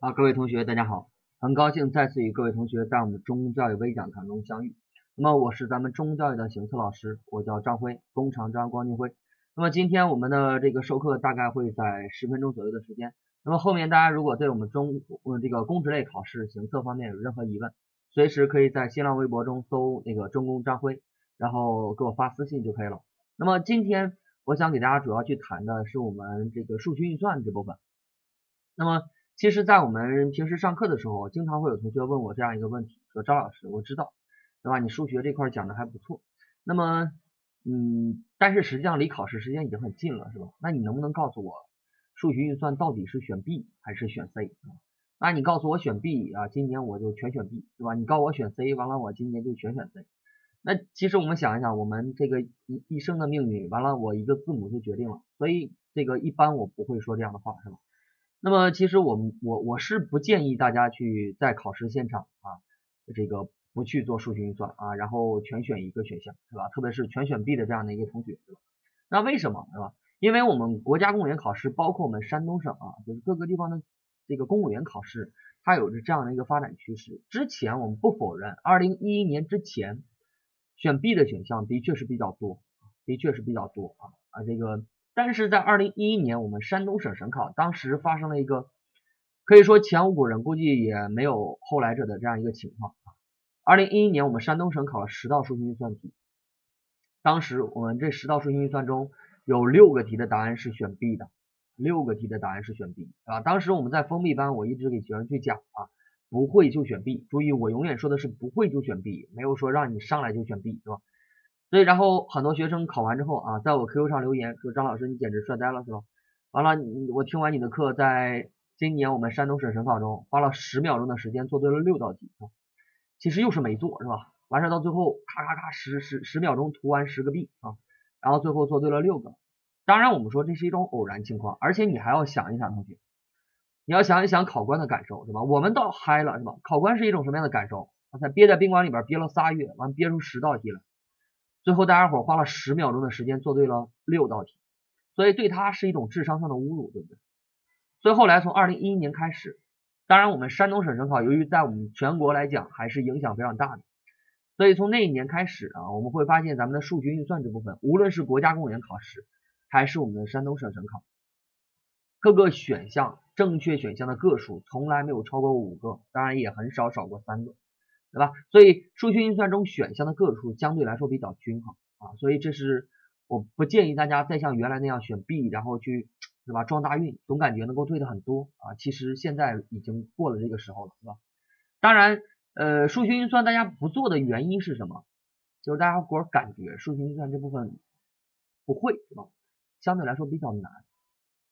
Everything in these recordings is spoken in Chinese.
啊，各位同学，大家好，很高兴再次与各位同学在我们中公教育微讲堂中相遇。那么我是咱们中教育的行测老师，我叫张辉，工长张光金辉。那么今天我们的这个授课大概会在十分钟左右的时间。那么后面大家如果对我们中嗯这个公职类考试行测方面有任何疑问，随时可以在新浪微博中搜那个中公张辉，然后给我发私信就可以了。那么今天我想给大家主要去谈的是我们这个数学运算这部分。那么其实，在我们平时上课的时候，经常会有同学问我这样一个问题，说张老师，我知道，对吧？你数学这块讲的还不错，那么，嗯，但是实际上离考试时间已经很近了，是吧？那你能不能告诉我，数学运算到底是选 B 还是选 C？啊那你告诉我选 B 啊，今年我就全选 B，对吧？你告我选 C，完了我今年就全选 C。那其实我们想一想，我们这个一一生的命运，完了我一个字母就决定了，所以这个一般我不会说这样的话，是吧？那么其实我们我我是不建议大家去在考试现场啊，这个不去做数学运算啊，然后全选一个选项，是吧？特别是全选 B 的这样的一个同学，对吧？那为什么，对吧？因为我们国家公务员考试，包括我们山东省啊，就是各个地方的这个公务员考试，它有着这样的一个发展趋势。之前我们不否认，二零一一年之前选 B 的选项的确是比较多，的确是比较多啊啊这个。但是在二零一一年，我们山东省省考当时发生了一个可以说前无古人，估计也没有后来者的这样一个情况啊。二零一一年，我们山东省考了十道数学运算题，当时我们这十道数学运算中有六个题的答案是选 B 的，六个题的答案是选 B 啊。当时我们在封闭班，我一直给学生去讲啊，不会就选 B，注意我永远说的是不会就选 B，没有说让你上来就选 B，对吧？所以，然后很多学生考完之后啊，在我 QQ 上留言说：“张老师，你简直帅呆了，是吧？”完了，我听完你的课，在今年我们山东省省考中花了十秒钟的时间做对了六道题啊，其实又是没做，是吧？完事到最后，咔咔咔十十十秒钟涂完十个 B 啊，然后最后做对了六个。当然，我们说这是一种偶然情况，而且你还要想一想，同学，你要想一想考官的感受，是吧？我们倒嗨了，是吧？考官是一种什么样的感受？他憋在宾馆里边憋了仨月，完憋出十道题来。最后大家伙花了十秒钟的时间做对了六道题，所以对他是一种智商上的侮辱，对不对？所以后来从二零一一年开始，当然我们山东省省考由于在我们全国来讲还是影响非常大的，所以从那一年开始啊，我们会发现咱们的数学运算这部分，无论是国家公务员考试还是我们的山东省省考，各个选项正确选项的个数从来没有超过五个，当然也很少少过三个。对吧？所以数学运算中选项的个数相对来说比较均衡啊，所以这是我不建议大家再像原来那样选 B，然后去是吧撞大运，总感觉能够对的很多啊。其实现在已经过了这个时候了，是吧？当然，呃，数学运算大家不做的原因是什么？就是大家伙感觉数学运算这部分不会是吧？相对来说比较难。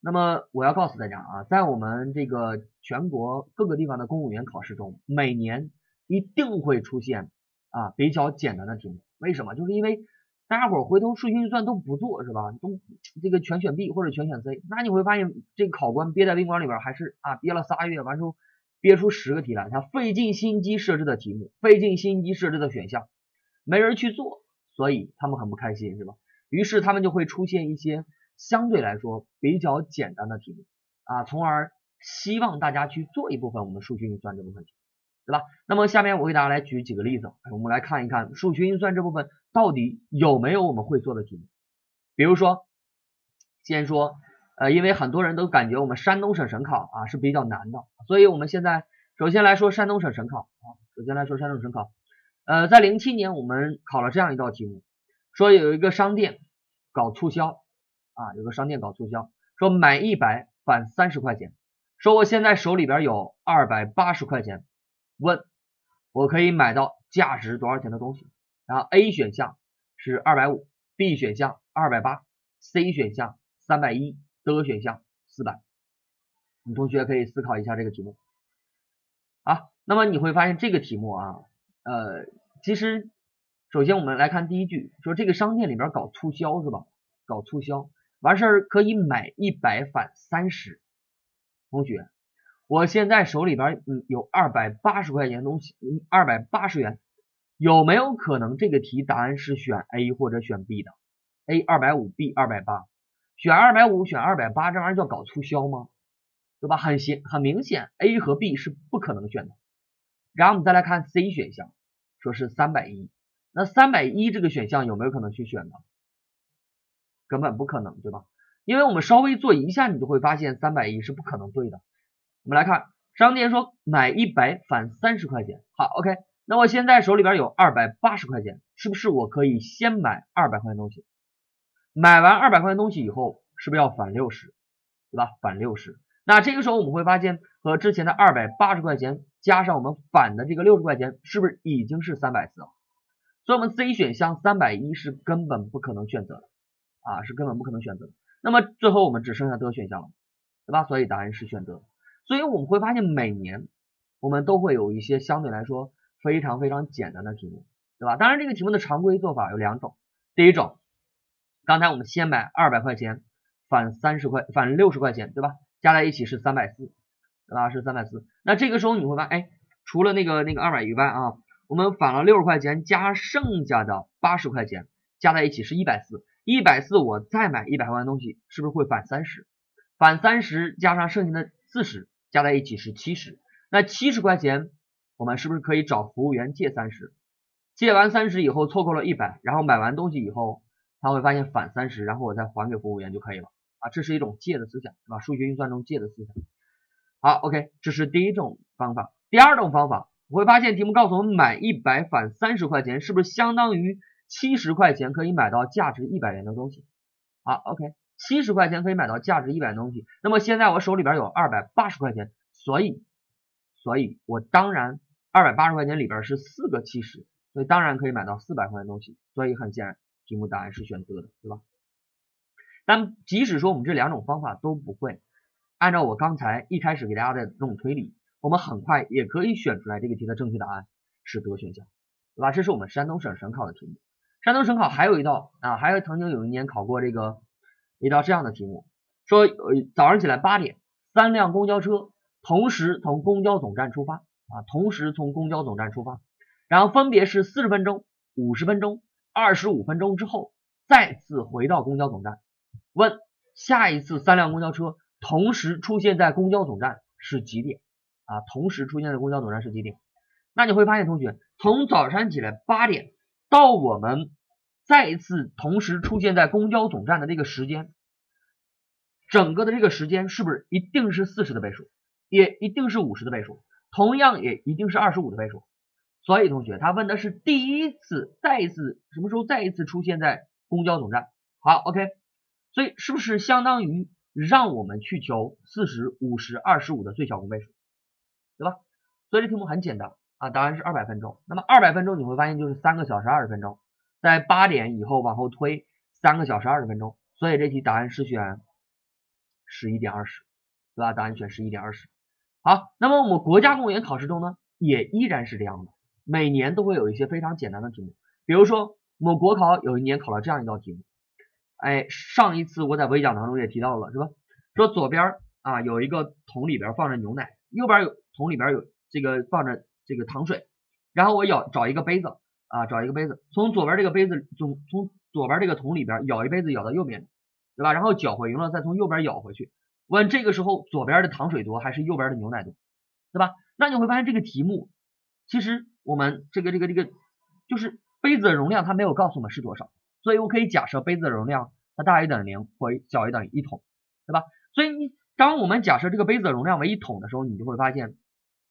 那么我要告诉大家啊，在我们这个全国各个地方的公务员考试中，每年一定会出现啊比较简单的题目，为什么？就是因为大家伙回头数学运算都不做是吧？都这个全选 B 或者全选 C，那你会发现这个考官憋在宾馆里边还是啊憋了仨月，完之后憋出十个题来，他费尽心机设置的题目，费尽心机设置的选项，没人去做，所以他们很不开心是吧？于是他们就会出现一些相对来说比较简单的题目啊，从而希望大家去做一部分我们数学运算这部分题。对吧？那么下面我给大家来举几个例子，我们来看一看数学运算这部分到底有没有我们会做的题目。比如说，先说，呃，因为很多人都感觉我们山东省省考啊是比较难的，所以我们现在首先来说山东省省考啊，首先来说山东省考，呃，在零七年我们考了这样一道题目，说有一个商店搞促销啊，有个商店搞促销，说买一百返三十块钱，说我现在手里边有二百八十块钱。问，我可以买到价值多少钱的东西？然后 A 选项是二百五，B 选项二百八，C 选项三百一，D 选项四百。你同学可以思考一下这个题目。啊，那么你会发现这个题目啊，呃，其实首先我们来看第一句，说这个商店里边搞促销是吧？搞促销，完事儿可以买一百返三十。同学。我现在手里边嗯有二百八十块钱东西，嗯二百八十元，有没有可能这个题答案是选 A 或者选 B 的？A 二百五，B 二百八，选二百五选二百八，这玩意儿叫搞促销吗？对吧？很显很明显，A 和 B 是不可能选的。然后我们再来看 C 选项，说是三百一，那三百一这个选项有没有可能去选呢？根本不可能，对吧？因为我们稍微做一下，你就会发现三百一是不可能对的。我们来看商店说买一百返三十块钱，好，OK。那我现在手里边有二百八十块钱，是不是我可以先买二百块钱东西？买完二百块钱东西以后，是不是要返六十，对吧？返六十。那这个时候我们会发现，和之前的二百八十块钱加上我们返的这个六十块钱，是不是已经是三百四了？所以，我们 C 选项三百一是根本不可能选择的啊，是根本不可能选择的。那么最后我们只剩下德选项了，对吧？所以答案是选择。所以我们会发现，每年我们都会有一些相对来说非常非常简单的题目，对吧？当然，这个题目的常规做法有两种。第一种，刚才我们先买二百块钱返三十块，返六十块钱，对吧？加在一起是三百四，对吧？是三百四。那这个时候你会发现，哎，除了那个那个二百以外啊，我们返了六十块钱，加剩下的八十块钱，加在一起是一百四。一百四，我再买一百块钱东西，是不是会返三十？返三十加上剩下的四十，加在一起是七十。那七十块钱，我们是不是可以找服务员借三十？借完三十以后，凑够了一百，然后买完东西以后，他会发现返三十，然后我再还给服务员就可以了啊。这是一种借的思想，是吧？数学运算中借的思想。好，OK，这是第一种方法。第二种方法，我会发现题目告诉我们买一百返三十块钱，是不是相当于？七十块钱可以买到价值一百元的东西，好，OK，七十块钱可以买到价值一百的东西。那么现在我手里边有二百八十块钱，所以，所以我当然二百八十块钱里边是四个七十，所以当然可以买到四百块钱东西。所以很显然，题目答案是选择的，对吧？但即使说我们这两种方法都不会，按照我刚才一开始给大家的这种推理，我们很快也可以选出来这个题的正确答案是德选项，对吧？这是我们山东省省考的题目。山东省考还有一道啊，还有曾经有一年考过这个一道这样的题目，说呃早上起来八点，三辆公交车同时从公交总站出发啊，同时从公交总站出发，然后分别是四十分钟、五十分钟、二十五分钟之后再次回到公交总站。问下一次三辆公交车同时出现在公交总站是几点啊？同时出现在公交总站是几点？那你会发现同学从早上起来八点。到我们再一次同时出现在公交总站的这个时间，整个的这个时间是不是一定是四十的倍数，也一定是五十的倍数，同样也一定是二十五的倍数。所以同学他问的是第一次再一次什么时候再一次出现在公交总站？好，OK，所以是不是相当于让我们去求四十五十二十五的最小公倍数，对吧？所以这题目很简单。啊，答案是二百分钟。那么二百分钟你会发现就是三个小时二十分钟，在八点以后往后推三个小时二十分钟，所以这题答案是选十一点二十，对吧？答案选十一点二十。好，那么我们国家公务员考试中呢，也依然是这样的，每年都会有一些非常简单的题目，比如说我们国考有一年考了这样一道题目，哎，上一次我在微讲当中也提到了，是吧？说左边啊有一个桶里边放着牛奶，右边有桶里边有这个放着。这个糖水，然后我舀找一个杯子啊，找一个杯子，从左边这个杯子从从左边这个桶里边舀一杯子舀到右边，对吧？然后搅和匀了再从右边舀回去。问这个时候左边的糖水多还是右边的牛奶多，对吧？那你会发现这个题目其实我们这个这个这个就是杯子的容量它没有告诉我们是多少，所以我可以假设杯子的容量它大于等于零或小于等于一桶，对吧？所以你当我们假设这个杯子的容量为一桶的时候，你就会发现。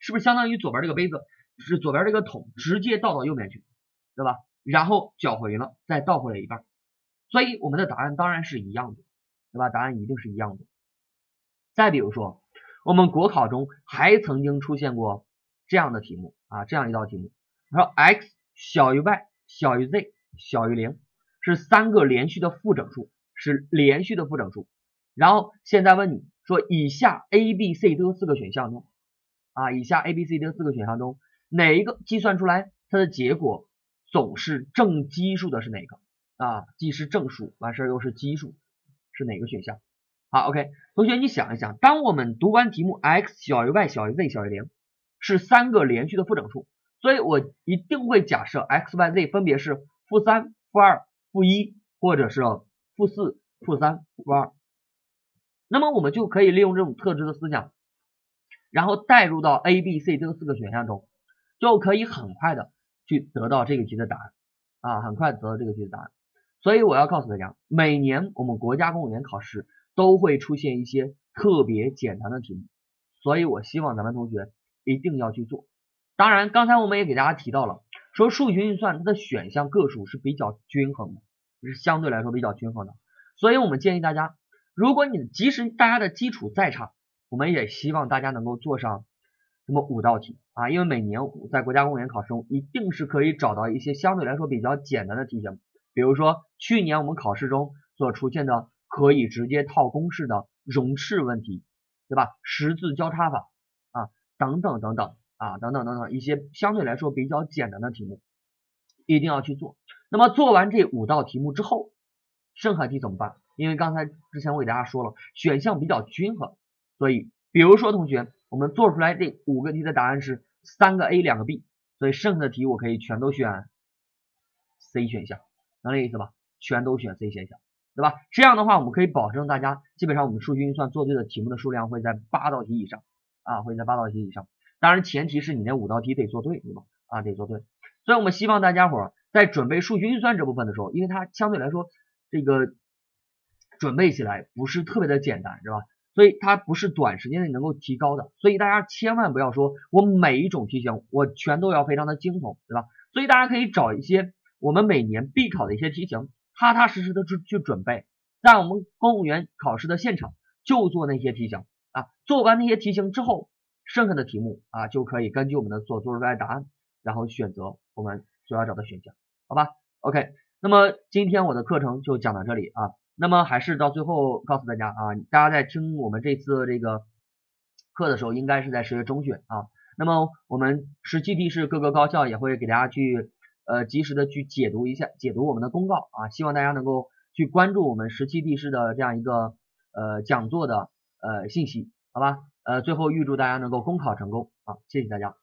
是不是相当于左边这个杯子是左边这个桶直接倒到右边去，对吧？然后搅回了，再倒回来一半，所以我们的答案当然是一样的，对吧？答案一定是一样的。再比如说，我们国考中还曾经出现过这样的题目啊，这样一道题目，说 x 小于 y 小于 z 小于零是三个连续的负整数，是连续的负整数。然后现在问你说，以下 a、b、c、d 四个选项中。啊，以下 A、B、C、D 四个选项中，哪一个计算出来它的结果总是正奇数的是哪个？啊，既是正数，完事儿又是奇数，是哪个选项？好，OK，同学你想一想，当我们读完题目，x 小于 y 小于 z 小于零，是三个连续的负整数，所以我一定会假设 x、y、z 分别是负三、负二、负一，或者是负四、负三、负二。那么我们就可以利用这种特质的思想。然后代入到 A、B、C 这四个选项中，就可以很快的去得到这个题的答案啊，很快得到这个题的答案。所以我要告诉大家，每年我们国家公务员考试都会出现一些特别简单的题目，所以我希望咱们同学一定要去做。当然，刚才我们也给大家提到了，说数学运算它的选项个数是比较均衡的，是相对来说比较均衡的。所以我们建议大家，如果你即使大家的基础再差，我们也希望大家能够做上那么五道题啊，因为每年在国家公务员考试中一定是可以找到一些相对来说比较简单的题型，比如说去年我们考试中所出现的可以直接套公式的容斥问题，对吧？十字交叉法啊，等等等等啊，等等等等一些相对来说比较简单的题目，一定要去做。那么做完这五道题目之后，剩下题怎么办？因为刚才之前我给大家说了，选项比较均衡。所以，比如说同学，我们做出来这五个题的答案是三个 A 两个 B，所以剩下的题我可以全都选 C 选项，能理解意思吧？全都选 C 选项，对吧？这样的话，我们可以保证大家基本上我们数学运算做对的题目的数量会在八道题以上啊，会在八道题以上。当然前提是你那五道题得做对，对吧？啊，得做对。所以我们希望大家伙在准备数学运算这部分的时候，因为它相对来说这个准备起来不是特别的简单，是吧？所以它不是短时间内能够提高的，所以大家千万不要说我每一种题型我全都要非常的精通，对吧？所以大家可以找一些我们每年必考的一些题型，踏踏实实的去去准备，在我们公务员考试的现场就做那些题型啊，做完那些题型之后，剩下的题目啊就可以根据我们的所做出来的答案，然后选择我们所要找的选项，好吧？OK，那么今天我的课程就讲到这里啊。那么还是到最后告诉大家啊，大家在听我们这次这个课的时候，应该是在十月中旬啊。那么我们十七地市各个高校也会给大家去呃及时的去解读一下，解读我们的公告啊，希望大家能够去关注我们十七地市的这样一个呃讲座的呃信息，好吧？呃，最后预祝大家能够公考成功，啊，谢谢大家。